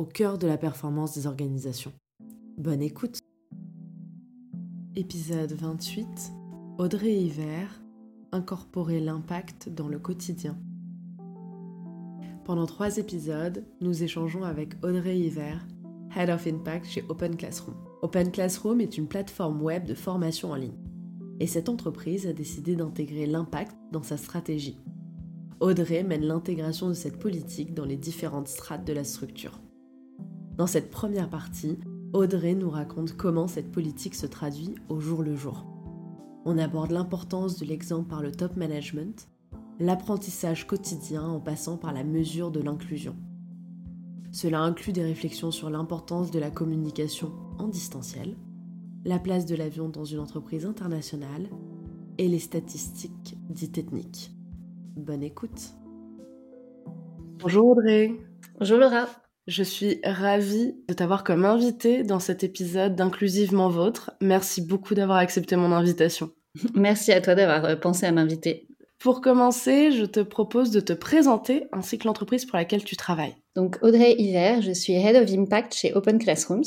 au cœur de la performance des organisations. Bonne écoute Épisode 28 Audrey Hiver Incorporer l'impact dans le quotidien. Pendant trois épisodes, nous échangeons avec Audrey Hiver, Head of Impact chez Open Classroom. Open Classroom est une plateforme web de formation en ligne. Et cette entreprise a décidé d'intégrer l'impact dans sa stratégie. Audrey mène l'intégration de cette politique dans les différentes strates de la structure. Dans cette première partie, Audrey nous raconte comment cette politique se traduit au jour le jour. On aborde l'importance de l'exemple par le top management, l'apprentissage quotidien en passant par la mesure de l'inclusion. Cela inclut des réflexions sur l'importance de la communication en distanciel, la place de l'avion dans une entreprise internationale et les statistiques dites ethniques. Bonne écoute. Bonjour Audrey. Bonjour Laura. Je suis ravie de t'avoir comme invitée dans cet épisode d'Inclusivement Vôtre. Merci beaucoup d'avoir accepté mon invitation. Merci à toi d'avoir euh, pensé à m'inviter. Pour commencer, je te propose de te présenter ainsi que l'entreprise pour laquelle tu travailles. Donc Audrey Hiver, je suis Head of Impact chez Open Classrooms.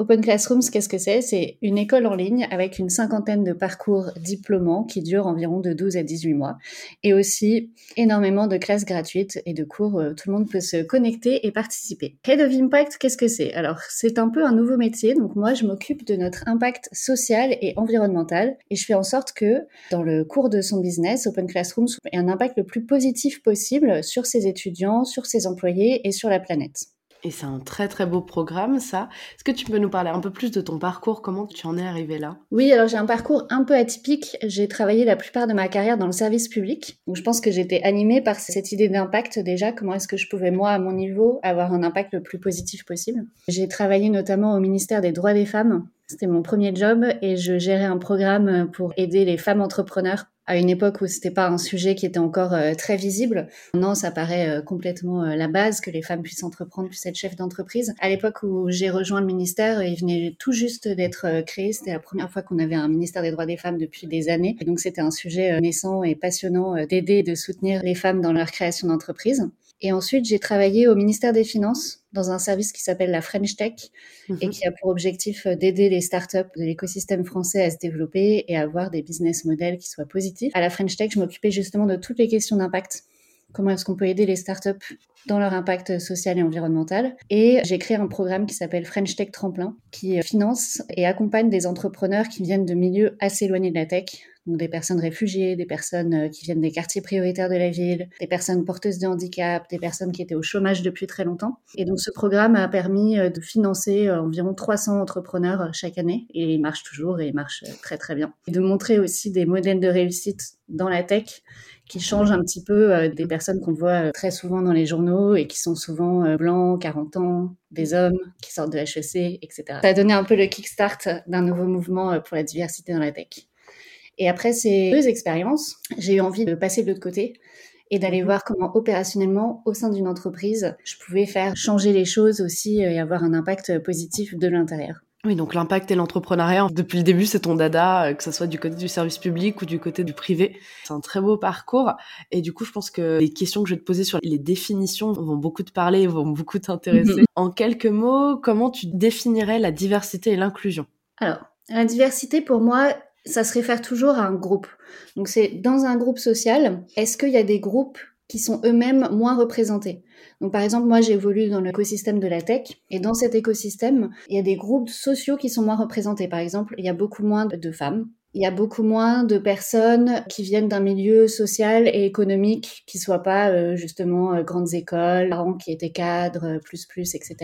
Open Classrooms, qu'est-ce que c'est? C'est une école en ligne avec une cinquantaine de parcours diplômants qui durent environ de 12 à 18 mois et aussi énormément de classes gratuites et de cours où tout le monde peut se connecter et participer. Head of Impact, qu'est-ce que c'est? Alors, c'est un peu un nouveau métier. Donc moi, je m'occupe de notre impact social et environnemental et je fais en sorte que dans le cours de son business, Open Classrooms ait un impact le plus positif possible sur ses étudiants, sur ses employés et sur la planète. Et c'est un très très beau programme, ça. Est-ce que tu peux nous parler un peu plus de ton parcours? Comment tu en es arrivé là? Oui, alors j'ai un parcours un peu atypique. J'ai travaillé la plupart de ma carrière dans le service public. Donc je pense que j'étais animée par cette idée d'impact déjà. Comment est-ce que je pouvais, moi, à mon niveau, avoir un impact le plus positif possible? J'ai travaillé notamment au ministère des droits des femmes. C'était mon premier job et je gérais un programme pour aider les femmes entrepreneurs à une époque où c'était pas un sujet qui était encore euh, très visible. Non, ça paraît euh, complètement euh, la base que les femmes puissent entreprendre, puissent être chefs d'entreprise. À l'époque où j'ai rejoint le ministère, il venait tout juste d'être créé. C'était la première fois qu'on avait un ministère des droits des femmes depuis des années. Et donc c'était un sujet naissant et passionnant d'aider et de soutenir les femmes dans leur création d'entreprise. Et ensuite, j'ai travaillé au ministère des Finances dans un service qui s'appelle la French Tech et mhm. qui a pour objectif d'aider les startups de l'écosystème français à se développer et à avoir des business models qui soient positifs. À la French Tech, je m'occupais justement de toutes les questions d'impact. Comment est-ce qu'on peut aider les startups dans leur impact social et environnemental. Et j'ai créé un programme qui s'appelle French Tech Tremplin, qui finance et accompagne des entrepreneurs qui viennent de milieux assez éloignés de la tech, donc des personnes réfugiées, des personnes euh, qui viennent des quartiers prioritaires de la ville, des personnes porteuses de handicap, des personnes qui étaient au chômage depuis très longtemps. Et donc ce programme a permis euh, de financer euh, environ 300 entrepreneurs chaque année et il marche toujours et il marche très très bien. Et de montrer aussi des modèles de réussite dans la tech qui changent un petit peu des personnes qu'on voit très souvent dans les journaux et qui sont souvent blancs, 40 ans, des hommes qui sortent de HEC, etc. Ça a donné un peu le kickstart d'un nouveau mouvement pour la diversité dans la tech. Et après ces deux expériences, j'ai eu envie de passer de l'autre côté et d'aller voir comment opérationnellement, au sein d'une entreprise, je pouvais faire changer les choses aussi et avoir un impact positif de l'intérieur. Oui, donc l'impact et l'entrepreneuriat, depuis le début, c'est ton dada, euh, que ce soit du côté du service public ou du côté du privé. C'est un très beau parcours. Et du coup, je pense que les questions que je vais te poser sur les définitions vont beaucoup te parler, vont beaucoup t'intéresser. en quelques mots, comment tu définirais la diversité et l'inclusion? Alors, la diversité, pour moi, ça se réfère toujours à un groupe. Donc c'est dans un groupe social, est-ce qu'il y a des groupes qui sont eux-mêmes moins représentés. Donc par exemple, moi j'évolue dans l'écosystème de la tech et dans cet écosystème, il y a des groupes sociaux qui sont moins représentés. Par exemple, il y a beaucoup moins de femmes, il y a beaucoup moins de personnes qui viennent d'un milieu social et économique qui soient pas euh, justement euh, grandes écoles, parents qui étaient cadres, plus plus, etc.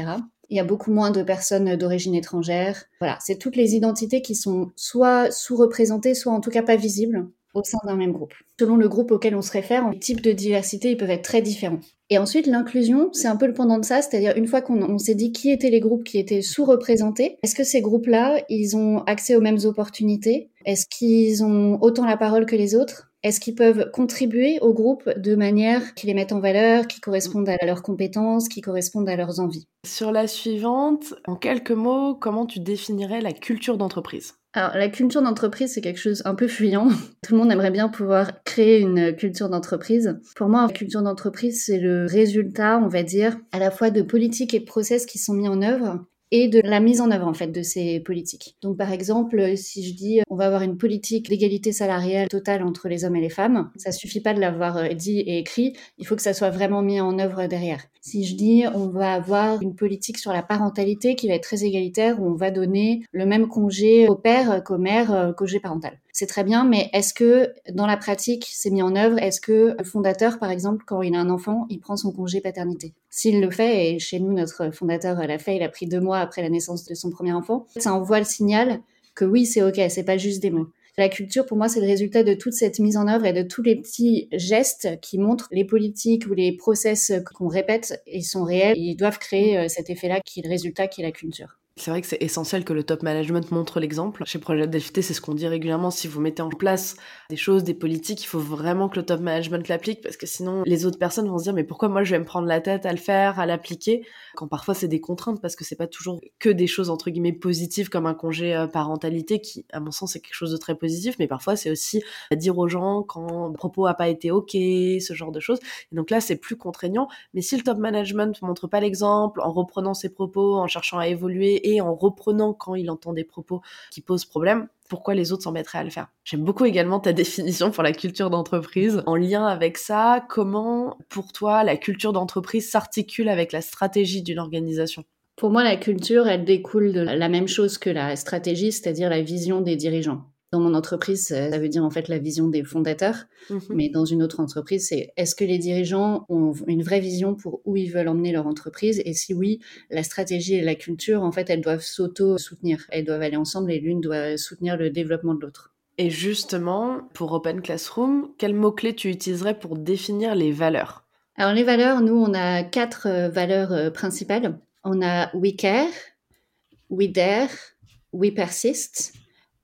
Il y a beaucoup moins de personnes d'origine étrangère. Voilà, c'est toutes les identités qui sont soit sous-représentées, soit en tout cas pas visibles au sein d'un même groupe. Selon le groupe auquel on se réfère, les types de diversité ils peuvent être très différents. Et ensuite, l'inclusion, c'est un peu le pendant de ça, c'est-à-dire une fois qu'on s'est dit qui étaient les groupes qui étaient sous-représentés, est-ce que ces groupes-là, ils ont accès aux mêmes opportunités? Est-ce qu'ils ont autant la parole que les autres? Est-ce qu'ils peuvent contribuer au groupe de manière qui les mette en valeur, qui correspondent à leurs compétences, qui correspondent à leurs envies? Sur la suivante, en quelques mots, comment tu définirais la culture d'entreprise? Alors, la culture d'entreprise, c'est quelque chose un peu fuyant. Tout le monde aimerait bien pouvoir créer une culture d'entreprise. Pour moi, la culture d'entreprise, c'est le résultat, on va dire, à la fois de politiques et de process qui sont mis en œuvre et de la mise en œuvre en fait de ces politiques. Donc par exemple, si je dis on va avoir une politique d'égalité salariale totale entre les hommes et les femmes, ça suffit pas de l'avoir euh, dit et écrit, il faut que ça soit vraiment mis en œuvre derrière. Si je dis on va avoir une politique sur la parentalité qui va être très égalitaire où on va donner le même congé au père qu'au mère, euh, congé parental c'est très bien, mais est-ce que dans la pratique, c'est mis en œuvre? Est-ce que le fondateur, par exemple, quand il a un enfant, il prend son congé paternité? S'il le fait, et chez nous, notre fondateur l'a fait, il a pris deux mois après la naissance de son premier enfant, ça envoie le signal que oui, c'est OK, c'est pas juste des mots. La culture, pour moi, c'est le résultat de toute cette mise en œuvre et de tous les petits gestes qui montrent les politiques ou les process qu'on répète, ils sont réels. Ils doivent créer euh, cet effet-là qui est le résultat, qui est la culture. C'est vrai que c'est essentiel que le top management montre l'exemple. Chez Projet Delphité, c'est ce qu'on dit régulièrement. Si vous mettez en place des choses, des politiques, il faut vraiment que le top management l'applique parce que sinon, les autres personnes vont se dire, mais pourquoi moi je vais me prendre la tête à le faire, à l'appliquer? Quand parfois c'est des contraintes parce que c'est pas toujours que des choses entre guillemets positives comme un congé euh, parentalité qui, à mon sens, est quelque chose de très positif, mais parfois c'est aussi dire aux gens quand le propos a pas été ok, ce genre de choses. Donc là, c'est plus contraignant. Mais si le top management montre pas l'exemple en reprenant ses propos, en cherchant à évoluer et en reprenant quand il entend des propos qui posent problème, pourquoi les autres s'en mettraient à le faire? J'aime beaucoup également ta définition pour la culture d'entreprise. En lien avec ça, comment pour toi la culture d'entreprise s'articule avec la stratégie d'une organisation? Pour moi, la culture, elle découle de la même chose que la stratégie, c'est-à-dire la vision des dirigeants. Dans mon entreprise, ça veut dire en fait la vision des fondateurs, mhm. mais dans une autre entreprise, c'est est-ce que les dirigeants ont une vraie vision pour où ils veulent emmener leur entreprise? Et si oui, la stratégie et la culture, en fait, elles doivent s'auto-soutenir, elles doivent aller ensemble et l'une doit soutenir le développement de l'autre. Et justement, pour Open Classroom, quels mots-clés tu utiliserais pour définir les valeurs? Alors les valeurs, nous, on a quatre euh, valeurs euh, principales. On a We Care, We Dare, We Persist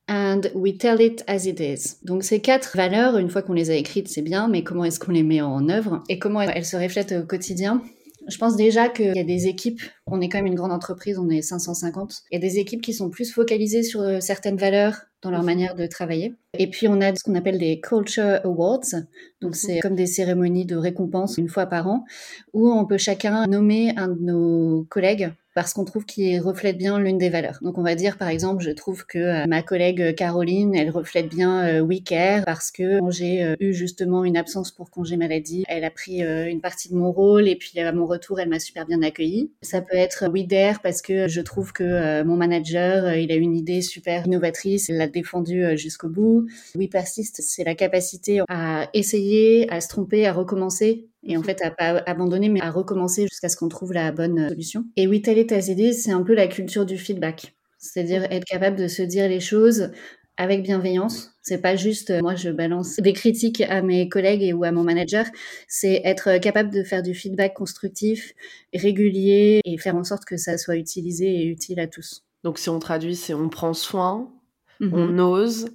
and we tell it as it is. Donc ces quatre valeurs, une fois qu'on les a écrites, c'est bien, mais comment est-ce qu'on les met en œuvre et comment elles se reflètent au quotidien? Je pense déjà qu'il y a des équipes, on est quand même une grande entreprise, on est 550, il y a des équipes qui sont plus focalisées sur euh, certaines valeurs dans leur manière de travailler. Et puis on a ce qu'on appelle des Culture Awards, donc c'est comme des cérémonies de récompense une fois par an, où on peut chacun nommer un de nos collègues parce qu'on trouve qu'il reflète bien l'une des valeurs. Donc on va dire par exemple, je trouve que euh, ma collègue Caroline, elle reflète bien euh, We Care parce que j'ai euh, eu justement une absence pour congé maladie, elle a pris euh, une partie de mon rôle et puis à mon retour, elle m'a super bien accueillie. Ça peut être We Dare parce que je trouve que mon manager, il a une idée super innovatrice, il l'a défendue jusqu'au bout. We Persist, c'est la capacité à essayer, à se tromper, à recommencer et en fait à pas abandonner mais à recommencer jusqu'à ce qu'on trouve la bonne euh, solution. Et oui, telle est idée, c'est un peu la culture du feedback. C'est-à-dire être capable de se dire les choses avec bienveillance. C'est pas juste euh, moi je balance des critiques à mes collègues et ou à mon manager, c'est être capable de faire du feedback constructif, régulier et faire en sorte que ça soit utilisé et utile à tous. Donc si on traduit, c'est on prend soin, on ose,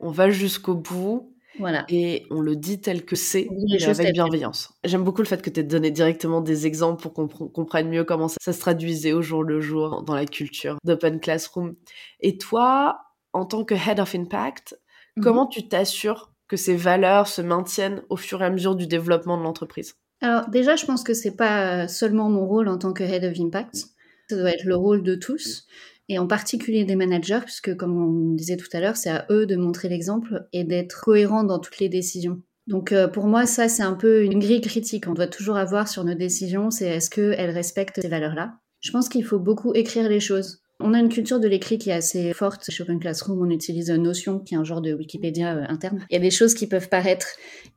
on va jusqu'au bout voilà. Et on le dit tel que c'est, avec bienveillance. J'aime beaucoup le fait que tu aies donné directement des exemples pour qu'on comprenne mieux comment ça, se traduisait au jour le jour dans la culture d'Open Classroom. Et toi, en tant que Head of Impact, mhm. comment tu t'assures que ces valeurs se maintiennent au fur et à mesure du développement de l'entreprise? Alors déjà, je pense que c'est pas seulement mon rôle en tant que Head of Impact. Ça doit être le rôle de tous et en particulier des managers, puisque comme on disait tout à l'heure, c'est à eux de montrer l'exemple et d'être cohérents dans toutes les décisions. Donc euh, pour moi, ça c'est un peu une grille critique. On doit toujours avoir sur nos décisions, c'est est-ce qu'elles respectent ces valeurs-là. Je pense qu'il faut beaucoup écrire les choses. On a une culture de l'écrit qui est assez forte. Chez Open Classroom, on utilise Notion, qui est un genre de Wikipédia euh, interne. Il y a des choses qui peuvent paraître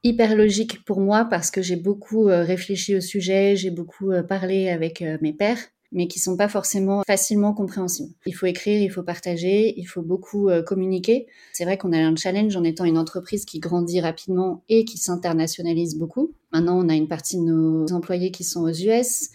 hyper logiques pour moi parce que j'ai beaucoup euh, réfléchi au sujet, j'ai beaucoup parlé avec mes pairs. Mais qui sont pas forcément facilement compréhensibles. Il faut écrire, il faut partager, il faut beaucoup euh, communiquer. C'est vrai qu'on a un challenge en étant une entreprise qui grandit rapidement et qui s'internationalise beaucoup. Maintenant, on a une partie de nos employés qui sont aux US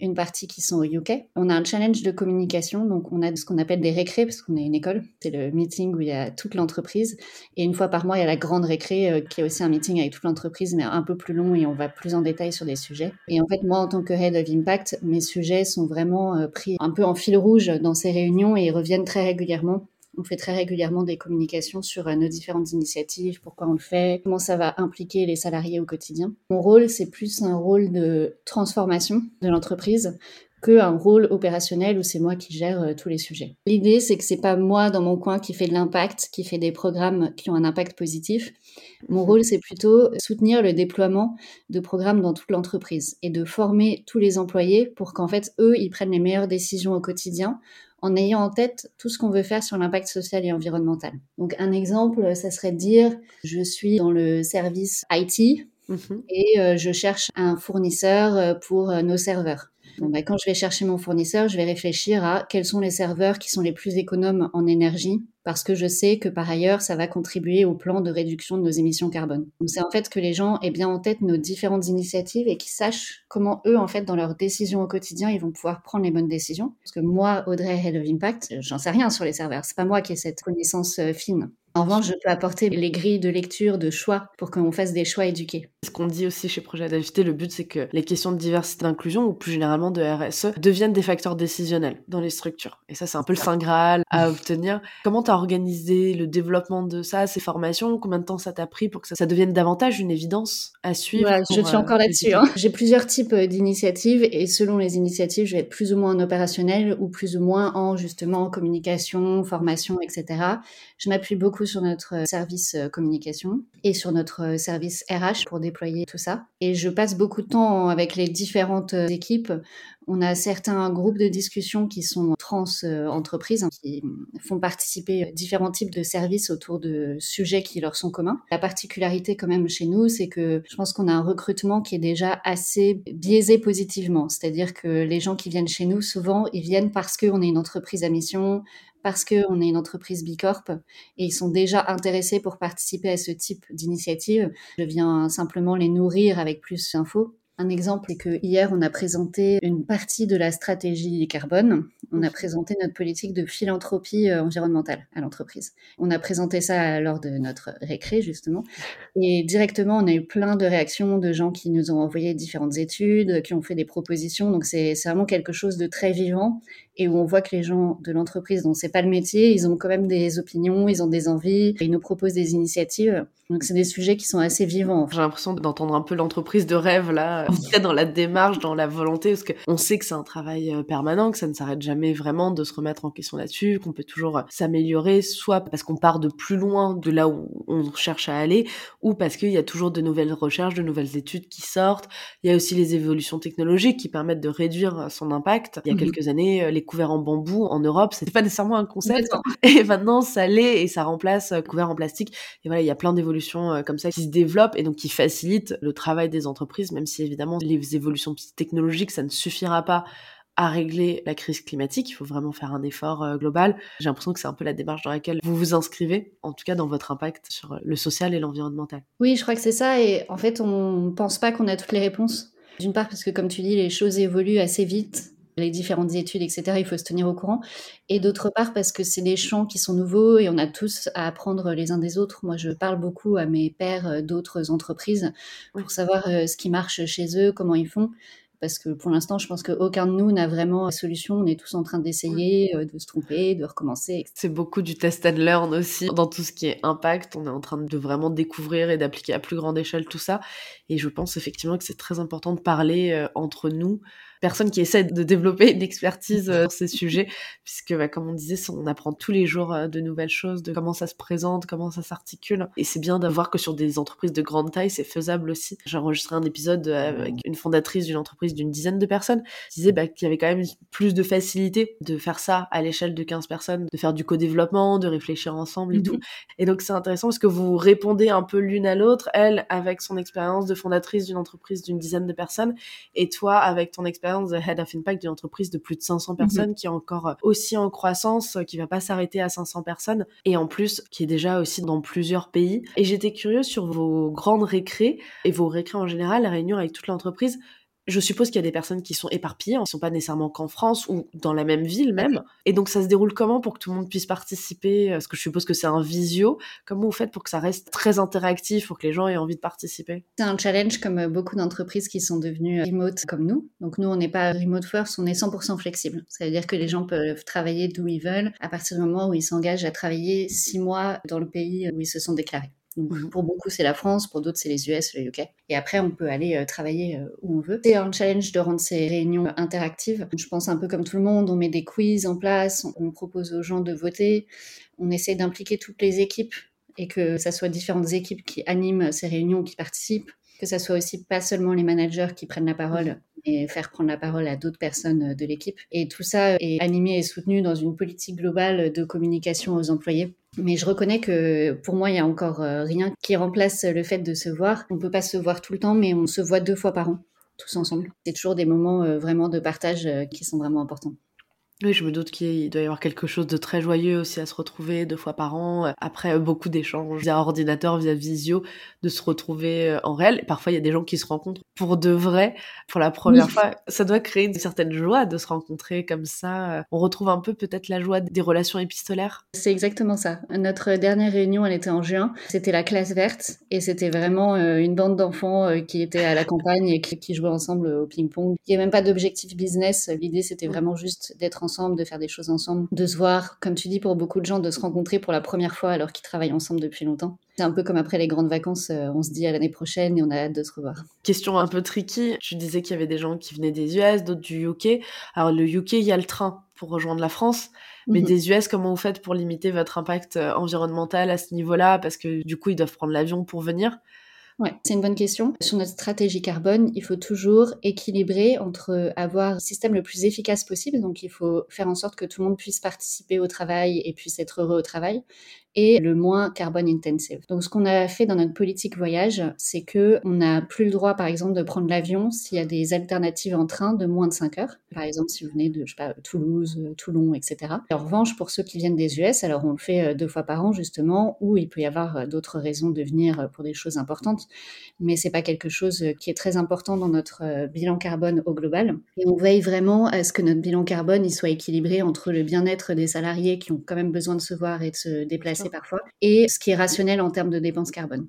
une partie qui sont au UK. On a un challenge de communication, donc on a ce qu'on appelle des récrés, parce qu'on est une école. C'est le meeting où il y a toute l'entreprise. Et une fois par mois, il y a la grande récré, euh, qui est aussi un meeting avec toute l'entreprise, mais un peu plus long et on va plus en détail sur des sujets. Et en fait, moi, en tant que Head of Impact, mes sujets sont vraiment euh, pris un peu en fil rouge dans ces réunions et ils reviennent très régulièrement. On fait très régulièrement des communications sur euh, nos différentes initiatives, pourquoi on le fait, comment ça va impliquer les salariés au quotidien. Mon rôle, c'est plus un rôle de transformation de l'entreprise qu'un rôle opérationnel où c'est moi qui gère euh, tous les sujets. L'idée, c'est que c'est pas moi dans mon coin qui fait de l'impact, qui fait des programmes qui ont un impact positif. Mon rôle, c'est plutôt soutenir le déploiement de programmes dans toute l'entreprise et de former tous les employés pour qu'en fait, eux, ils prennent les meilleures décisions au quotidien en ayant en tête tout ce qu'on veut faire sur l'impact social et environnemental. Donc un exemple, ça serait de dire, je suis dans le service IT mhm. et euh, je cherche un fournisseur euh, pour euh, nos serveurs. Bah, quand je vais chercher mon fournisseur, je vais réfléchir à quels sont les serveurs qui sont les plus économes en énergie parce que je sais que par ailleurs, ça va contribuer au plan de réduction de nos émissions carbone. Donc c'est en fait que les gens aient bien en tête nos différentes initiatives et qu'ils sachent comment eux, en fait, dans leurs décisions au quotidien, ils vont pouvoir prendre les bonnes décisions. Parce que moi, Audrey, Head of Impact, j'en sais rien sur les serveurs. C'est pas moi qui ai cette connaissance euh, fine. En revanche, je peux apporter les grilles de lecture, de choix, pour qu'on fasse des choix éduqués. Ce qu'on dit aussi chez Projet Adapté, le but, c'est que les questions de diversité d'inclusion, ou plus généralement de RSE, deviennent des facteurs décisionnels dans les structures. Et ça, c'est un peu le Saint Graal à obtenir. Comment t'as organisé le développement de ça, ces formations? Combien de temps ça t'a pris pour que ça, devienne davantage une évidence à suivre Je suis encore euh, là-dessus. Hein. J'ai plusieurs types euh, d'initiatives, et selon les initiatives, je vais être plus ou moins en opérationnel, ou plus ou moins en, justement, communication, formation, etc. Je m'appuie beaucoup sur notre euh, service communication et sur notre service RH pour tout ça. Et je passe beaucoup de temps avec les différentes équipes. On a certains groupes de discussion qui sont trans entreprises, hein, qui font participer différents types de services autour de sujets qui leur sont communs. La particularité quand même chez nous, c'est que je pense qu'on a un recrutement qui est déjà assez biaisé positivement. C'est-à-dire que les gens qui viennent chez nous, souvent, ils viennent parce qu'on est une entreprise à mission, parce qu'on est une entreprise Bicorp et ils sont déjà intéressés pour participer à ce type d'initiative. Je viens simplement les nourrir avec plus d'infos. Un exemple est que hier, on a présenté une partie de la stratégie carbone. On a présenté notre politique de philanthropie euh, environnementale à l'entreprise. On a présenté ça lors de notre récré, justement. Et directement, on a eu plein de réactions de gens qui nous ont envoyé différentes études, qui ont fait des propositions. Donc, c'est vraiment quelque chose de très vivant et où on voit que les gens de l'entreprise dont c'est pas le métier, ils ont quand même des opinions, ils ont des envies, ils nous proposent des initiatives. Donc c'est des sujets qui sont assez vivants. J'ai l'impression d'entendre un peu l'entreprise de rêve là, dans la démarche, dans la volonté, parce qu'on sait que c'est un travail euh, permanent, que ça ne s'arrête jamais vraiment de se remettre en question là-dessus, qu'on peut toujours euh, s'améliorer, soit parce qu'on part de plus loin de là où on cherche à aller, ou parce qu'il y a toujours de nouvelles recherches, de nouvelles études qui sortent. Il y a aussi les évolutions technologiques qui permettent de réduire son impact. Il y a mhm. quelques années, les couverts en bambou en Europe, c'était pas nécessairement un concept. Et maintenant, ça l'est et ça remplace euh, couverts en plastique. Et voilà, il y a plein d'évolutions euh, comme ça qui se développent et donc qui facilitent le travail des entreprises, même si évidemment les évolutions technologiques, ça ne suffira pas à régler la crise climatique. Il faut vraiment faire un effort euh, global. J'ai l'impression que c'est un peu la démarche dans laquelle vous vous inscrivez, en tout cas dans votre impact sur le social et l'environnemental. Oui, je crois que c'est ça. Et en fait, on pense pas qu'on a toutes les réponses. D'une part, parce que comme tu dis, les choses évoluent assez vite les différentes études, etc. Il faut se tenir au courant. Et d'autre part, parce que c'est des champs qui sont nouveaux et on a tous à apprendre les uns des autres. Moi, je parle beaucoup à mes pairs euh, d'autres entreprises pour savoir euh, ce qui marche chez eux, comment ils font. Parce que pour l'instant, je pense qu'aucun de nous n'a vraiment la solution. On est tous en train d'essayer, euh, de se tromper, de recommencer. C'est beaucoup du test and learn aussi. Dans tout ce qui est impact, on est en train de vraiment découvrir et d'appliquer à plus grande échelle tout ça. Et je pense effectivement que c'est très important de parler entre nous personne qui essaie de développer une expertise euh, sur ces sujets, puisque bah, comme on disait, on apprend tous les jours euh, de nouvelles choses, de comment ça se présente, comment ça s'articule. Et c'est bien d'avoir que sur des entreprises de grande taille, c'est faisable aussi. J'ai enregistré un épisode euh, avec une fondatrice d'une entreprise d'une dizaine de personnes qui disait bah, qu'il y avait quand même plus de facilité de faire ça à l'échelle de 15 personnes, de faire du co-développement, de réfléchir ensemble et mhm. tout. Et donc c'est intéressant parce que vous répondez un peu l'une à l'autre, elle avec son expérience de fondatrice d'une entreprise d'une dizaine de personnes et toi avec ton expérience de Head of Impact d'une entreprise de plus de 500 personnes mhm. qui est encore aussi en croissance, qui va pas s'arrêter à 500 personnes et en plus qui est déjà aussi dans plusieurs pays. Et j'étais curieuse sur vos grandes récré et vos récrés en général, la réunion avec toute l'entreprise. Je suppose qu'il y a des personnes qui sont éparpillées, hein, qui ne sont pas nécessairement qu'en France ou dans la même ville même. Et donc ça se déroule comment pour que tout le monde puisse participer Parce que je suppose que c'est un visio. Comment vous faites pour que ça reste très interactif, pour que les gens aient envie de participer? C'est un challenge comme beaucoup d'entreprises qui sont devenues remote comme nous. Donc nous, on n'est pas remote first, on est 100% flexible. Ça veut dire que les gens peuvent travailler d'où ils veulent à partir du moment où ils s'engagent à travailler six mois dans le pays où ils se sont déclarés. Mhm. Pour beaucoup, c'est la France, pour d'autres, c'est les US, le UK. Et après, on peut aller euh, travailler euh, où on veut. C'est un challenge de rendre ces réunions interactives. Je pense un peu comme tout le monde, on met des quiz en place, on, propose aux gens de voter, on essaie d'impliquer toutes les équipes et que ça soit différentes équipes qui animent ces réunions, qui participent, que ça soit aussi pas seulement les managers qui prennent la parole, et faire prendre la parole à d'autres personnes de l'équipe. Et tout ça est animé et soutenu dans une politique globale de communication aux employés mais je reconnais que pour moi, il y a encore euh, rien qui remplace le fait de se voir. On peut pas se voir tout le temps, mais on se voit deux fois par an, tous ensemble. C'est toujours des moments euh, vraiment de partage euh, qui sont vraiment importants. Oui, je me doute qu'il doit y avoir quelque chose de très joyeux aussi à se retrouver deux fois par an, après beaucoup d'échanges via ordinateur, via visio, de se retrouver en réel. parfois, il y a des gens qui se rencontrent pour de vrai, pour la première fois. Ça doit créer une certaine joie de se rencontrer comme ça. On retrouve un peu peut-être la joie des relations épistolaires. C'est exactement ça. Notre dernière réunion, elle était en juin. C'était la classe verte et c'était vraiment une bande d'enfants qui étaient à la campagne et qui jouaient ensemble au ping-pong. Il n'y a même pas d'objectif business. L'idée, c'était vraiment juste d'être ensemble de faire des choses ensemble, de se voir, comme tu dis pour beaucoup de gens, de se rencontrer pour la première fois alors qu'ils travaillent ensemble depuis longtemps. C'est un peu comme après les grandes vacances, euh, on se dit à l'année prochaine et on a hâte de se revoir. Question un peu tricky, tu disais qu'il y avait des gens qui venaient des US, d'autres du UK. Alors le UK, il y a le train pour rejoindre la France. Mais mhm. des US, comment vous faites pour limiter votre impact euh, environnemental à ce niveau-là? Parce que du coup, ils doivent prendre l'avion pour venir. Ouais, c'est une bonne question. Sur notre stratégie carbone, il faut toujours équilibrer entre avoir le système le plus efficace possible, donc il faut faire en sorte que tout le monde puisse participer au travail et puisse être heureux au travail, et le moins carbone intensive. Donc ce qu'on a fait dans notre politique voyage, c'est que on n'a plus le droit par exemple de prendre l'avion s'il y a des alternatives en train de moins de 5 heures. Par exemple si vous venez de je sais pas Toulouse, Toulon, etc. en revanche pour ceux qui viennent des US, alors on le fait euh, deux fois par an justement, où il peut y avoir euh, d'autres raisons de venir euh, pour des choses importantes, mais c'est pas quelque chose qui est très important dans notre bilan carbone au global. Et on veille vraiment à ce que notre bilan carbone il soit équilibré entre le bien-être des salariés qui ont quand même besoin de se voir et de se déplacer parfois, et ce qui est rationnel en termes de dépenses carbone.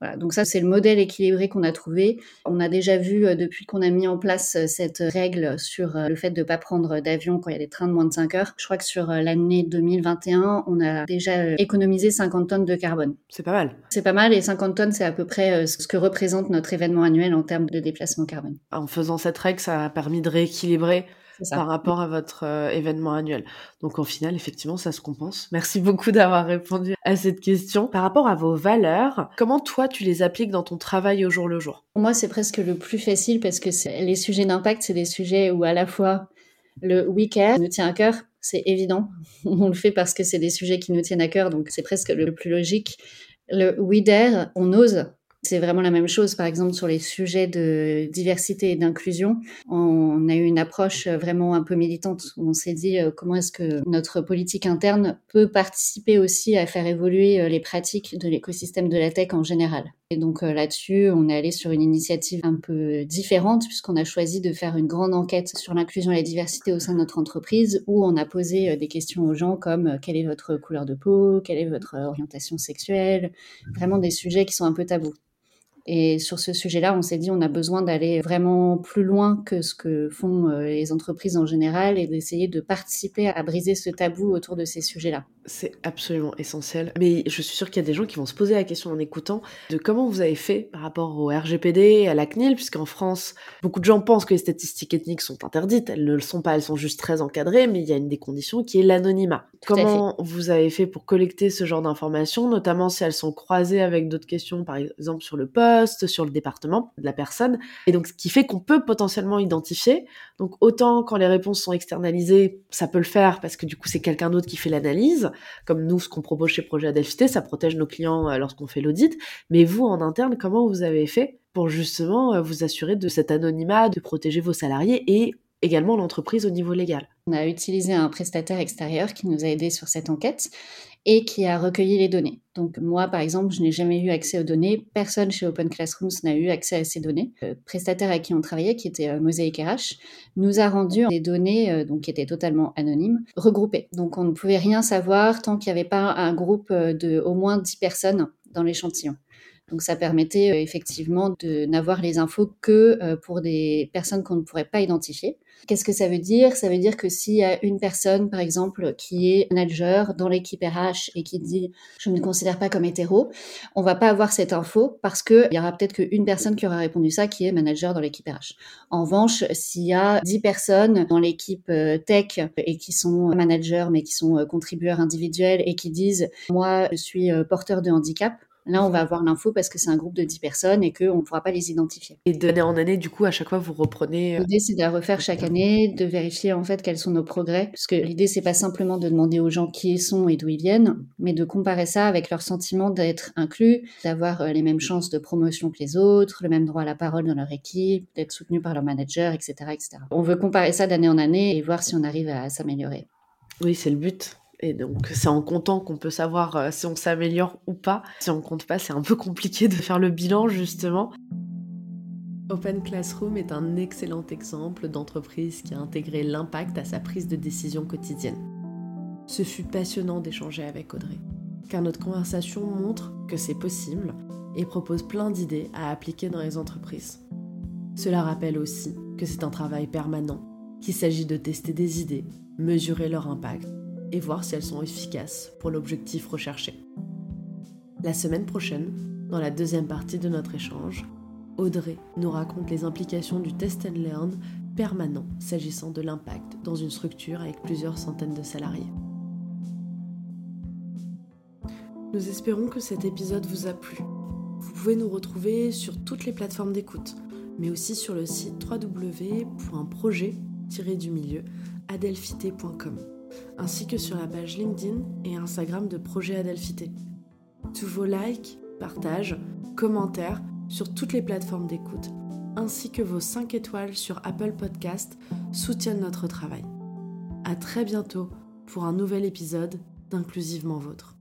Voilà, donc ça c'est le modèle équilibré qu'on a trouvé. On a déjà vu euh, depuis qu'on a mis en place euh, cette règle sur euh, le fait de ne pas prendre d'avion quand il y a des trains de moins de 5 heures. Je crois que sur l'année 2021, on a déjà économisé 50 tonnes de carbone. C'est pas mal. C'est pas mal et 50 tonnes c'est à peu près ce que représente notre événement annuel en termes de déplacement carbone. En faisant cette règle, ça a permis de rééquilibrer par rapport à votre euh, événement annuel. Donc au final, effectivement, ça se compense. Merci beaucoup d'avoir répondu à cette question. Par rapport à vos valeurs, comment toi tu les appliques dans ton travail au jour le jour? Pour moi, c'est presque le plus facile parce que les sujets d'impact, c'est des sujets où à la fois le we care nous tient à cœur, c'est évident. On le fait parce que c'est des sujets qui nous tiennent à cœur, donc c'est presque le plus logique. Le we dare, on ose c'est vraiment la même chose, par exemple, sur les sujets de diversité et d'inclusion. On a eu une approche vraiment un peu militante. on s'est dit euh, comment est-ce que notre politique interne peut participer aussi à faire évoluer euh, les pratiques de l'écosystème de la tech en général. Et donc euh, là-dessus, on est allé sur une initiative un peu différente puisqu'on a choisi de faire une grande enquête sur l'inclusion et la diversité au sein de notre entreprise où on a posé des questions aux gens comme quelle est votre couleur de peau, quelle est votre orientation sexuelle, vraiment des sujets qui sont un peu tabous. Et sur ce sujet-là, on s'est dit on a besoin d'aller vraiment plus loin que ce que font euh, les entreprises en général et d'essayer de participer à briser ce tabou autour de ces sujets-là. C'est absolument essentiel. Mais je suis sûre qu'il y a des gens qui vont se poser la question en écoutant de comment vous avez fait par rapport au RGPD, à la CNIL, puisqu'en France, beaucoup de gens pensent que les statistiques ethniques sont interdites. Elles ne le sont pas, elles sont juste très encadrées, mais il y a une des conditions qui est l'anonymat. Comment vous avez fait pour collecter ce genre d'informations, notamment si elles sont croisées avec d'autres questions, par exemple sur le poste, sur le département de la personne? Et donc, ce qui fait qu'on peut potentiellement identifier. Donc, autant quand les réponses sont externalisées, ça peut le faire parce que du coup, c'est quelqu'un d'autre qui fait l'analyse comme nous, ce qu'on propose chez Projet Adelphité, ça protège nos clients euh, lorsqu'on fait l'audit. Mais vous, en interne, comment vous avez fait pour justement euh, vous assurer de cet anonymat, de protéger vos salariés et également l'entreprise au niveau légal. On a utilisé un prestataire extérieur qui nous a aidés sur cette enquête et qui a recueilli les données. Donc moi, par exemple, je n'ai jamais eu accès aux données. Personne chez Open Classrooms n'a eu accès à ces données. Le prestataire avec qui on travaillait, qui était euh, Mosaic RH, nous a rendu des données euh, donc qui étaient totalement anonymes, regroupées. Donc on ne pouvait rien savoir tant qu'il n'y avait pas un groupe euh, de au moins 10 personnes dans l'échantillon. Donc ça permettait effectivement de n'avoir les infos que pour des personnes qu'on ne pourrait pas identifier. Qu'est-ce que ça veut dire? Ça veut dire que s'il y a une personne, par exemple, qui est manager dans l'équipe RH et qui dit je ne me considère pas comme hétéro, on va pas avoir cette info parce que il y aura peut-être qu'une personne qui aura répondu ça qui est manager dans l'équipe RH. En revanche, s'il y a 10 personnes dans l'équipe euh, tech et qui sont managers mais qui sont contributeurs individuels et qui disent moi je suis porteur de handicap, Là, on va avoir l'info parce que c'est un groupe de 10 personnes et qu'on ne pourra pas les identifier. Et d'année en année, du coup, à chaque fois, vous reprenez. Euh, l'idée, c'est de la refaire chaque année, de vérifier en fait quels sont nos progrès. Parce que l'idée, c'est pas simplement de demander aux gens qui ils sont et d'où ils viennent, mais de comparer ça avec leur sentiment d'être inclus, d'avoir euh, les mêmes chances de promotion que les autres, le même droit à la parole dans leur équipe, d'être soutenu par leur manager, etc., etc. On veut comparer ça d'année en année et voir si on arrive à s'améliorer. Oui, c'est le but. Et donc, c'est en comptant qu'on peut savoir euh, si on s'améliore ou pas. Si on compte pas, c'est un peu compliqué de faire le bilan, justement. Open Classroom est un excellent exemple d'entreprise qui a intégré l'impact à sa prise de décision quotidienne. Ce fut passionnant d'échanger avec Audrey, car notre conversation montre que c'est possible et propose plein d'idées à appliquer dans les entreprises. Cela rappelle aussi que c'est un travail permanent, qu'il s'agit de tester des idées, mesurer leur impact et voir si elles sont efficaces pour l'objectif recherché. La semaine prochaine, dans la deuxième partie de notre échange, Audrey nous raconte les implications du test and learn permanent s'agissant de l'impact dans une structure avec plusieurs centaines de salariés. Nous espérons que cet épisode vous a plu. Vous pouvez nous retrouver sur toutes les plateformes d'écoute, mais aussi sur le site www.projet-du-milieu adelphité.com ainsi que sur la page LinkedIn et Instagram de Projet Adelphité. Tous vos likes, partages, commentaires sur toutes les plateformes d'écoute, ainsi que vos 5 étoiles sur Apple Podcast soutiennent notre travail. À très bientôt pour un nouvel épisode d'Inclusivement Vôtre.